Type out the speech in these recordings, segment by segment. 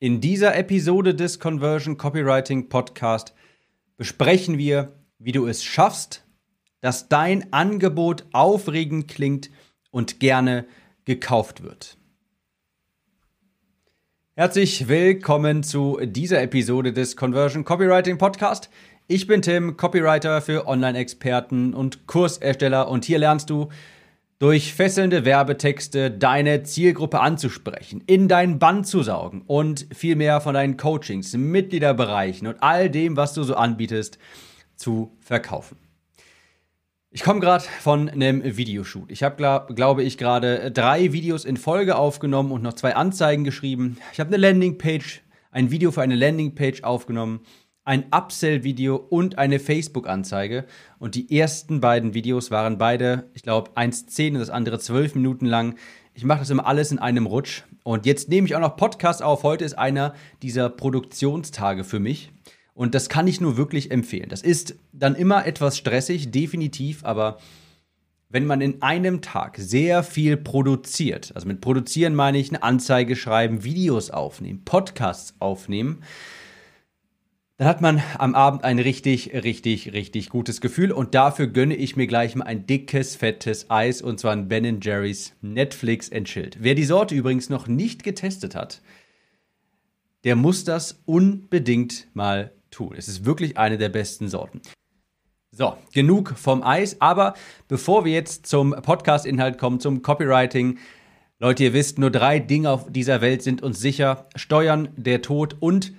In dieser Episode des Conversion Copywriting Podcast besprechen wir, wie du es schaffst, dass dein Angebot aufregend klingt und gerne gekauft wird. Herzlich willkommen zu dieser Episode des Conversion Copywriting Podcast. Ich bin Tim, Copywriter für Online-Experten und Kursersteller und hier lernst du, durch fesselnde Werbetexte deine Zielgruppe anzusprechen, in dein Band zu saugen und viel mehr von deinen Coachings, Mitgliederbereichen und all dem, was du so anbietest, zu verkaufen. Ich komme gerade von einem Videoshoot. Ich habe, glaub, glaube ich, gerade drei Videos in Folge aufgenommen und noch zwei Anzeigen geschrieben. Ich habe eine Landingpage, ein Video für eine Landingpage aufgenommen ein Upsell-Video und eine Facebook-Anzeige. Und die ersten beiden Videos waren beide, ich glaube, 1,10 und das andere 12 Minuten lang. Ich mache das immer alles in einem Rutsch. Und jetzt nehme ich auch noch Podcast auf. Heute ist einer dieser Produktionstage für mich. Und das kann ich nur wirklich empfehlen. Das ist dann immer etwas stressig, definitiv, aber wenn man in einem Tag sehr viel produziert, also mit produzieren meine ich eine Anzeige schreiben, Videos aufnehmen, Podcasts aufnehmen, dann hat man am Abend ein richtig, richtig, richtig gutes Gefühl und dafür gönne ich mir gleich mal ein dickes, fettes Eis und zwar ein Ben Jerry's Netflix Chilled. Wer die Sorte übrigens noch nicht getestet hat, der muss das unbedingt mal tun. Es ist wirklich eine der besten Sorten. So, genug vom Eis, aber bevor wir jetzt zum Podcast-Inhalt kommen, zum Copywriting, Leute, ihr wisst, nur drei Dinge auf dieser Welt sind uns sicher: Steuern, der Tod und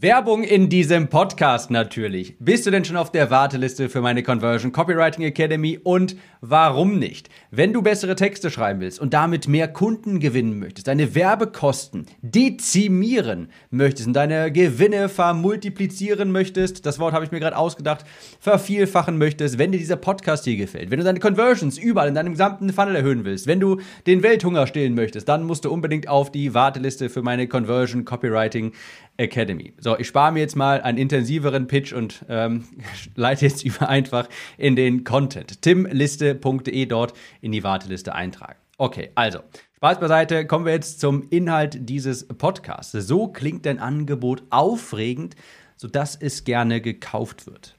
Werbung in diesem Podcast natürlich. Bist du denn schon auf der Warteliste für meine Conversion Copywriting Academy und warum nicht? Wenn du bessere Texte schreiben willst und damit mehr Kunden gewinnen möchtest, deine Werbekosten dezimieren möchtest und deine Gewinne vermultiplizieren möchtest, das Wort habe ich mir gerade ausgedacht, vervielfachen möchtest, wenn dir dieser Podcast hier gefällt, wenn du deine Conversions überall in deinem gesamten Funnel erhöhen willst, wenn du den Welthunger stillen möchtest, dann musst du unbedingt auf die Warteliste für meine Conversion Copywriting Academy. So, ich spare mir jetzt mal einen intensiveren Pitch und ähm, leite jetzt über einfach in den Content. timliste.de dort in die Warteliste eintragen. Okay, also, Spaß beiseite, kommen wir jetzt zum Inhalt dieses Podcasts. So klingt dein Angebot aufregend, sodass es gerne gekauft wird.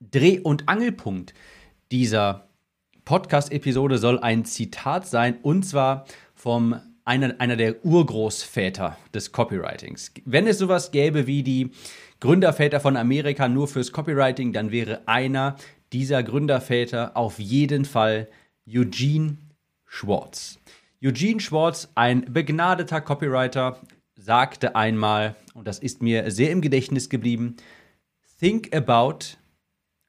Dreh- und Angelpunkt dieser Podcast-Episode soll ein Zitat sein, und zwar vom einer, einer der Urgroßväter des Copywritings. Wenn es sowas gäbe wie die Gründerväter von Amerika nur fürs Copywriting, dann wäre einer dieser Gründerväter auf jeden Fall Eugene Schwartz. Eugene Schwartz, ein begnadeter Copywriter, sagte einmal, und das ist mir sehr im Gedächtnis geblieben, Think about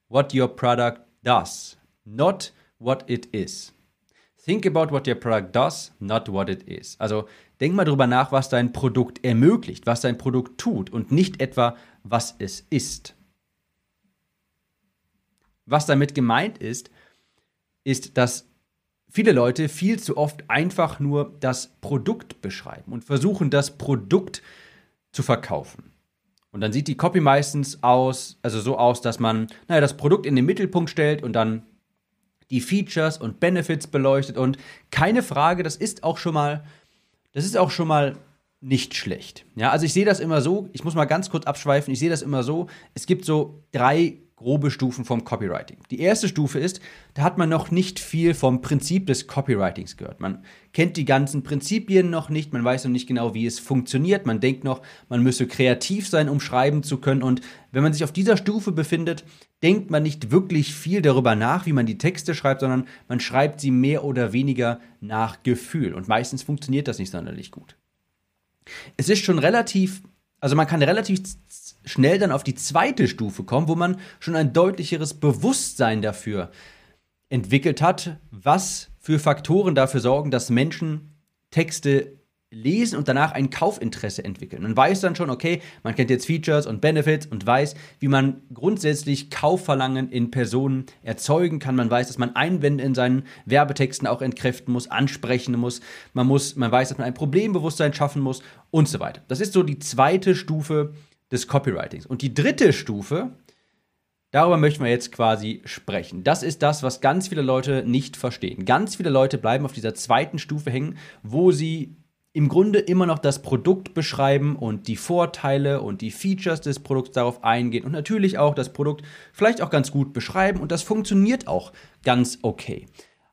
what your product does, not what it is. Think about what your product does, not what it is. Also denk mal drüber nach, was dein Produkt ermöglicht, was dein Produkt tut und nicht etwa, was es ist. Was damit gemeint ist, ist, dass viele Leute viel zu oft einfach nur das Produkt beschreiben und versuchen, das Produkt zu verkaufen. Und dann sieht die Copy meistens aus, also so aus, dass man, naja, das Produkt in den Mittelpunkt stellt und dann die Features und Benefits beleuchtet und keine Frage, das ist auch schon mal, das ist auch schon mal nicht schlecht. Ja, also ich sehe das immer so, ich muss mal ganz kurz abschweifen, ich sehe das immer so, es gibt so drei grobe Stufen vom Copywriting. Die erste Stufe ist, da hat man noch nicht viel vom Prinzip des Copywritings gehört. Man kennt die ganzen Prinzipien noch nicht, man weiß noch nicht genau, wie es funktioniert. Man denkt noch, man müsse kreativ sein, um schreiben zu können. Und wenn man sich auf dieser Stufe befindet, denkt man nicht wirklich viel darüber nach, wie man die Texte schreibt, sondern man schreibt sie mehr oder weniger nach Gefühl. Und meistens funktioniert das nicht sonderlich gut. Es ist schon relativ, also man kann relativ schnell dann auf die zweite Stufe kommen, wo man schon ein deutlicheres Bewusstsein dafür entwickelt hat, was für Faktoren dafür sorgen, dass Menschen Texte lesen und danach ein Kaufinteresse entwickeln. Man weiß dann schon, okay, man kennt jetzt Features und Benefits und weiß, wie man grundsätzlich Kaufverlangen in Personen erzeugen kann. Man weiß, dass man Einwände in seinen Werbetexten auch entkräften muss, ansprechen muss. Man muss, man weiß, dass man ein Problembewusstsein schaffen muss und so weiter. Das ist so die zweite Stufe des Copywritings. Und die dritte Stufe, darüber möchten wir jetzt quasi sprechen. Das ist das, was ganz viele Leute nicht verstehen. Ganz viele Leute bleiben auf dieser zweiten Stufe hängen, wo sie im Grunde immer noch das Produkt beschreiben und die Vorteile und die Features des Produkts darauf eingehen und natürlich auch das Produkt vielleicht auch ganz gut beschreiben und das funktioniert auch ganz okay.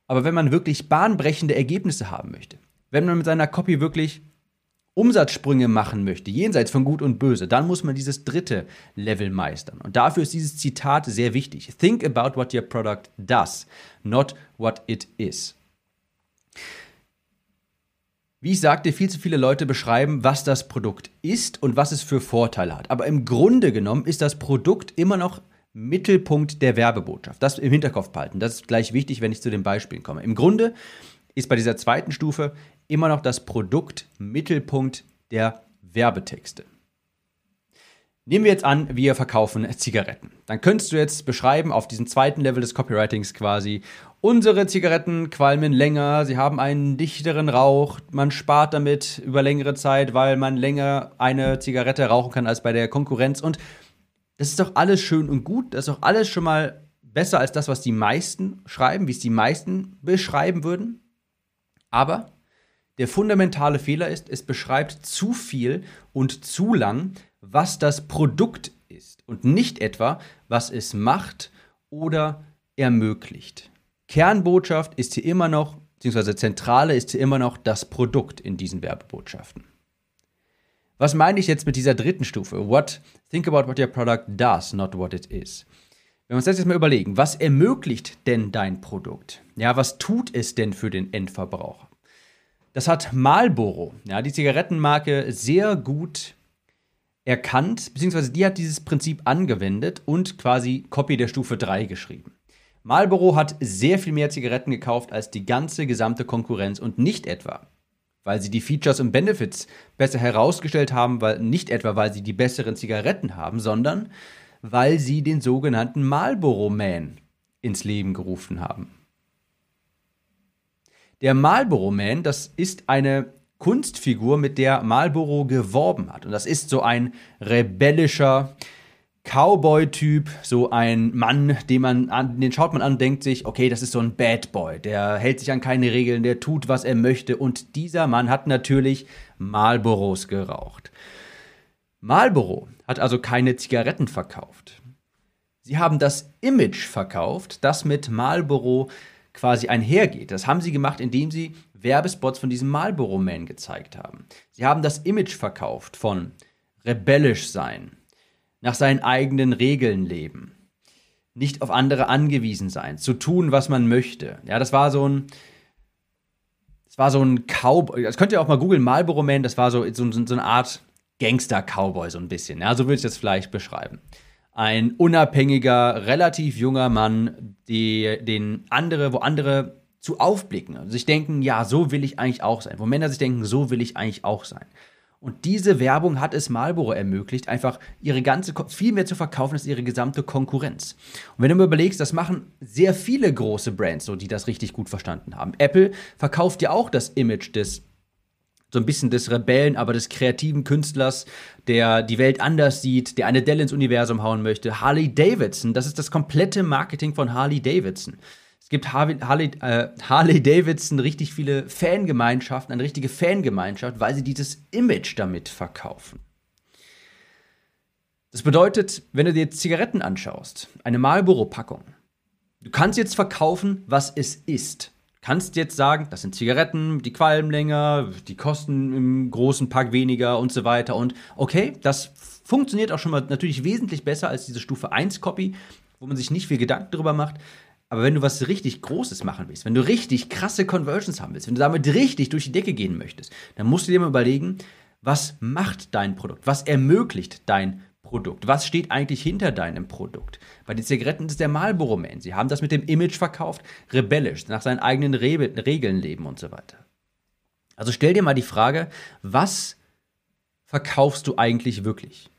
Aber wenn man wirklich bahnbrechende Ergebnisse haben möchte, wenn man mit seiner Copy wirklich Umsatzsprünge machen möchte, jenseits von Gut und Böse, dann muss man dieses dritte Level meistern. Und dafür ist dieses Zitat sehr wichtig. Think about what your product does, not what it is. Wie ich sagte, viel zu viele Leute beschreiben, was das Produkt ist und was es für Vorteile hat. Aber im Grunde genommen ist das Produkt immer noch Mittelpunkt der Werbebotschaft. Das im Hinterkopf behalten. Das ist gleich wichtig, wenn ich zu den Beispielen komme. Im Grunde ist bei dieser zweiten Stufe immer noch das Produkt Mittelpunkt der Werbetexte. Nehmen wir jetzt an, wir verkaufen Zigaretten. Dann könntest du jetzt beschreiben, auf diesem zweiten Level des Copywritings quasi, unsere Zigaretten qualmen länger, sie haben einen dichteren Rauch, man spart damit über längere Zeit, weil man länger eine Zigarette rauchen kann als bei der Konkurrenz. Und das ist doch alles schön und gut, das ist doch alles schon mal besser als das, was die meisten schreiben, wie es die meisten beschreiben würden. Aber der fundamentale Fehler ist, es beschreibt zu viel und zu lang, was das Produkt ist und nicht etwa, was es macht oder ermöglicht. Kernbotschaft ist hier immer noch, beziehungsweise Zentrale ist hier immer noch das Produkt in diesen Werbebotschaften. Was meine ich jetzt mit dieser dritten Stufe? What? Think about what your product does, not what it is. Wenn wir uns das jetzt mal überlegen, was ermöglicht denn dein Produkt? Ja, was tut es denn für den Endverbraucher? Das hat Marlboro, ja, die Zigarettenmarke, sehr gut erkannt, beziehungsweise die hat dieses Prinzip angewendet und quasi Copy der Stufe 3 geschrieben. Marlboro hat sehr viel mehr Zigaretten gekauft als die ganze gesamte Konkurrenz und nicht etwa, weil sie die Features und Benefits besser herausgestellt haben, weil nicht etwa, weil sie die besseren Zigaretten haben, sondern weil sie den sogenannten Marlboro Man ins Leben gerufen haben. Der Marlboro Man, das ist eine Kunstfigur, mit der Marlboro geworben hat. Und das ist so ein rebellischer Cowboy-Typ, so ein Mann, den man an, den schaut man an und denkt sich, okay, das ist so ein Bad Boy, der hält sich an keine Regeln, der tut, was er möchte. Und dieser Mann hat natürlich Marlboros geraucht. Marlboro hat also keine Zigaretten verkauft. Sie haben das Image verkauft, das mit Marlboro quasi einhergeht. Das haben sie gemacht, indem sie Werbespots von diesem Marlboro Man gezeigt haben. Sie haben das Image verkauft von rebellisch sein, nach seinen eigenen Regeln leben, nicht auf andere angewiesen sein, zu tun, was man möchte. Ja, das war so ein das war so ein Cowboy, das könnt ihr auch mal googeln, Marlboro Man, das war so, so, so eine Art Gangster-Cowboy so ein bisschen. Ja, so würde ich das vielleicht beschreiben ein unabhängiger, relativ junger Mann, die, den andere, wo andere zu aufblicken und sich denken, ja, so will ich eigentlich auch sein. Wo Männer sich denken, so will ich eigentlich auch sein. Und diese Werbung hat es Marlboro ermöglicht, einfach ihre ganze, viel mehr zu verkaufen als ihre gesamte Konkurrenz. Und wenn du mir überlegst, das machen sehr viele große Brands so, die das richtig gut verstanden haben. Apple verkauft ja auch das Image des so ein bisschen des Rebellen, aber des kreativen Künstlers, der die Welt anders sieht, der eine Dell ins Universum hauen möchte. Harley Davidson, das ist das komplette Marketing von Harley Davidson. Es gibt Harley, Harley, äh, Harley Davidson richtig viele Fangemeinschaften, eine richtige Fangemeinschaft, weil sie dieses Image damit verkaufen. Das bedeutet, wenn du dir Zigaretten anschaust, eine Marlboro-Packung, du kannst jetzt verkaufen, was es ist kannst jetzt sagen, das sind Zigaretten, die qualmen länger, die kosten im großen Pack weniger und so weiter. Und okay, das funktioniert auch schon mal natürlich wesentlich besser als diese Stufe 1 Copy, wo man sich nicht viel Gedanken darüber macht. Aber wenn du was richtig Großes machen willst, wenn du richtig krasse Conversions haben willst, wenn du damit richtig durch die Decke gehen möchtest, dann musst du dir mal überlegen, was macht dein Produkt? Was ermöglicht dein Produkt? Was steht eigentlich hinter deinem Produkt? Bei den Zigaretten ist der Marlboro Man. Sie haben das mit dem Image verkauft, rebellisch, nach seinen eigenen Re Regeln leben und so weiter. Also stell dir mal die Frage, was verkaufst du eigentlich wirklich?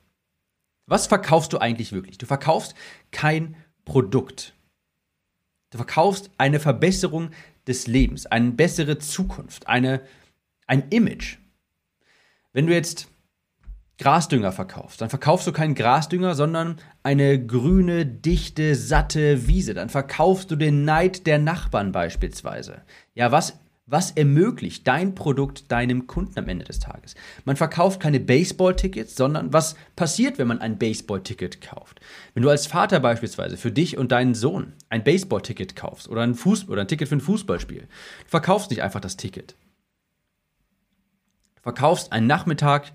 Was verkaufst du eigentlich wirklich? Du verkaufst kein Produkt. Du verkaufst eine Verbesserung des Lebens, eine bessere Zukunft, eine, ein Image. Wenn du jetzt Grasdünger verkaufst, dann verkaufst du keinen Grasdünger, sondern eine grüne, dichte, satte Wiese. Dann verkaufst du den Neid der Nachbarn beispielsweise. Ja, was Was ermöglicht dein Produkt deinem Kunden am Ende des Tages? Man verkauft keine Baseball-Tickets, sondern was passiert, wenn man ein Baseball-Ticket kauft? Wenn du als Vater beispielsweise für dich und deinen Sohn ein Baseball-Ticket kaufst oder ein, Fuß oder ein Ticket für ein Fußballspiel, du verkaufst nicht einfach das Ticket. Du verkaufst einen Nachmittag,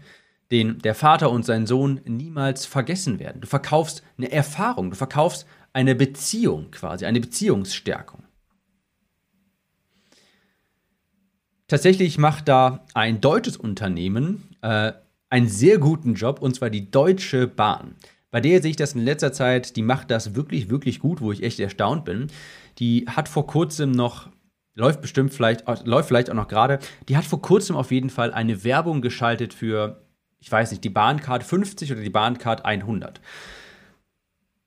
den der Vater und sein Sohn niemals vergessen werden. Du verkaufst eine Erfahrung, du verkaufst eine Beziehung quasi, eine Beziehungsstärkung. Tatsächlich macht da ein deutsches Unternehmen äh, einen sehr guten Job, und zwar die Deutsche Bahn. Bei der sehe ich das in letzter Zeit, die macht das wirklich, wirklich gut, wo ich echt erstaunt bin. Die hat vor kurzem noch, läuft bestimmt vielleicht, läuft vielleicht auch noch gerade, die hat vor kurzem auf jeden Fall eine Werbung geschaltet für, ich weiß nicht, die Bahncard 50 oder die Bahncard 100.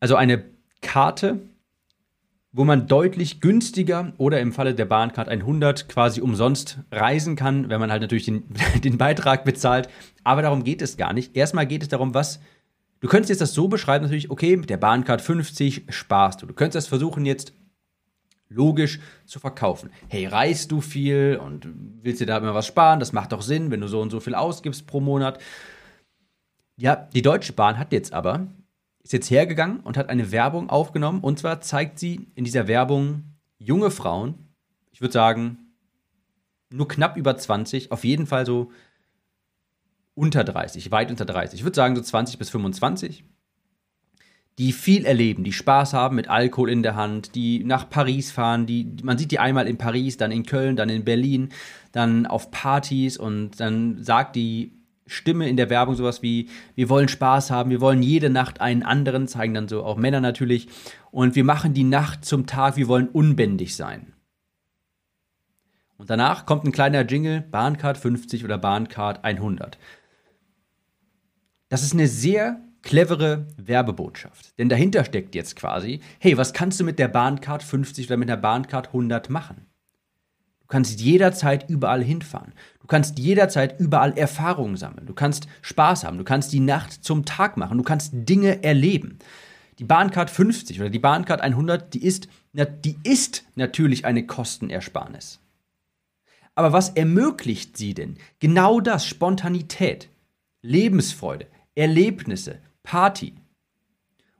Also eine Karte, wo man deutlich günstiger oder im Falle der Bahncard 100 quasi umsonst reisen kann, wenn man halt natürlich den, den Beitrag bezahlt. Aber darum geht es gar nicht. Erstmal geht es darum, was. Du könntest jetzt das so beschreiben, natürlich, okay, mit der Bahncard 50 sparst du. Du könntest das versuchen, jetzt logisch zu verkaufen. Hey, reist du viel und willst dir da immer was sparen? Das macht doch Sinn, wenn du so und so viel ausgibst pro Monat. Ja, die Deutsche Bahn hat jetzt aber ist jetzt hergegangen und hat eine Werbung aufgenommen. Und zwar zeigt sie in dieser Werbung junge Frauen, ich würde sagen, nur knapp über 20, auf jeden Fall so unter 30, weit unter 30. Ich würde sagen so 20 bis 25, die viel erleben, die Spaß haben mit Alkohol in der Hand, die nach Paris fahren, die, man sieht die einmal in Paris, dann in Köln, dann in Berlin, dann auf Partys und dann sagt die Stimme in der Werbung sowas wie, wir wollen Spaß haben, wir wollen jede Nacht einen anderen, zeigen dann so auch Männer natürlich, und wir machen die Nacht zum Tag, wir wollen unbändig sein. Und danach kommt ein kleiner Jingle, Bahncard 50 oder Bahncard 100. Das ist eine sehr clevere Werbebotschaft. Denn dahinter steckt jetzt quasi, hey, was kannst du mit der Bahncard 50 oder mit der Bahncard 100 machen? Du kannst jederzeit überall hinfahren. Du kannst jederzeit überall Erfahrungen sammeln. Du kannst Spaß haben. Du kannst die Nacht zum Tag machen. Du kannst Dinge erleben. Die Bahncard 50 oder die Bahncard 100, die ist, die ist natürlich eine Kostenersparnis. Aber was ermöglicht sie denn? Genau das, Spontanität, Lebensfreude, Erlebnisse, Party.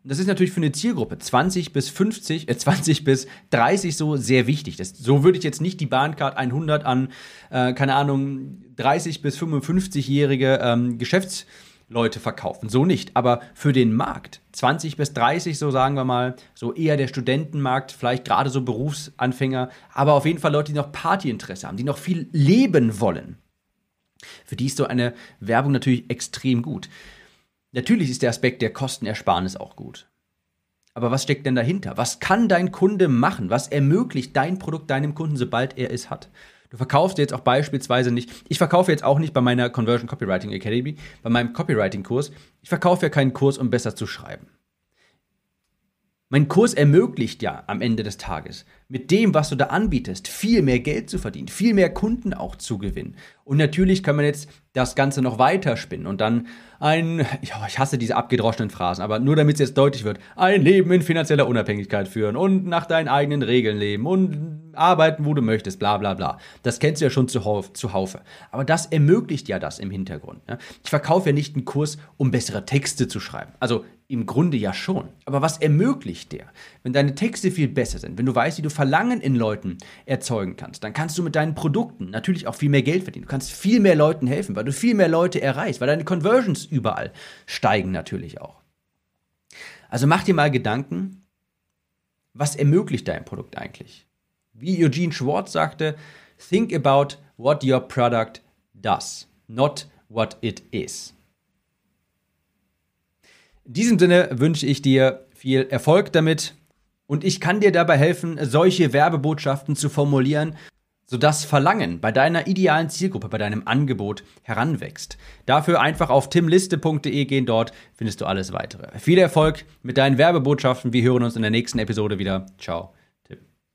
Und das ist natürlich für eine Zielgruppe 20 bis 50, äh 20 bis 30 so sehr wichtig. Das, so würde ich jetzt nicht die Bahncard 100 an, äh, keine Ahnung, 30 bis 55-jährige ähm, Geschäftsleute verkaufen. So nicht. Aber für den Markt 20 bis 30, so sagen wir mal, so eher der Studentenmarkt, vielleicht gerade so Berufsanfänger, aber auf jeden Fall Leute, die noch Partyinteresse haben, die noch viel leben wollen. Für die ist so eine Werbung natürlich extrem gut. Natürlich ist der Aspekt der Kostenersparnis auch gut. Aber was steckt denn dahinter? Was kann dein Kunde machen? Was ermöglicht dein Produkt deinem Kunden, sobald er es hat? Du verkaufst jetzt auch beispielsweise nicht, ich verkaufe jetzt auch nicht bei meiner Conversion Copywriting Academy, bei meinem Copywriting-Kurs, ich verkaufe ja keinen Kurs, um besser zu schreiben. Mein Kurs ermöglicht ja am Ende des Tages, mit dem, was du da anbietest, viel mehr Geld zu verdienen, viel mehr Kunden auch zu gewinnen. Und natürlich kann man jetzt das Ganze noch weiter spinnen und dann ein, ja, ich hasse diese abgedroschenen Phrasen, aber nur damit es jetzt deutlich wird, ein Leben in finanzieller Unabhängigkeit führen und nach deinen eigenen Regeln leben und arbeiten, wo du möchtest, bla bla bla. Das kennst du ja schon zuhaufe. Aber das ermöglicht ja das im Hintergrund. Ja? Ich verkaufe ja nicht einen Kurs, um bessere Texte zu schreiben. Also im Grunde ja schon. Aber was ermöglicht der? Wenn deine Texte viel besser sind, wenn du weißt, wie du Verlangen in Leuten erzeugen kannst, dann kannst du mit deinen Produkten natürlich auch viel mehr Geld verdienen. Du kannst viel mehr Leuten helfen, weil du viel mehr Leute erreichst, weil deine Conversions überall steigen natürlich auch. Also mach dir mal Gedanken, was ermöglicht dein Produkt eigentlich? Wie Eugene Schwartz sagte, think about what your product does, not what it is. In diesem Sinne wünsche ich dir viel Erfolg damit und ich kann dir dabei helfen, solche Werbebotschaften zu formulieren, sodass Verlangen bei deiner idealen Zielgruppe, bei deinem Angebot heranwächst. Dafür einfach auf timliste.de gehen, dort findest du alles weitere. Viel Erfolg mit deinen Werbebotschaften. Wir hören uns in der nächsten Episode wieder. Ciao.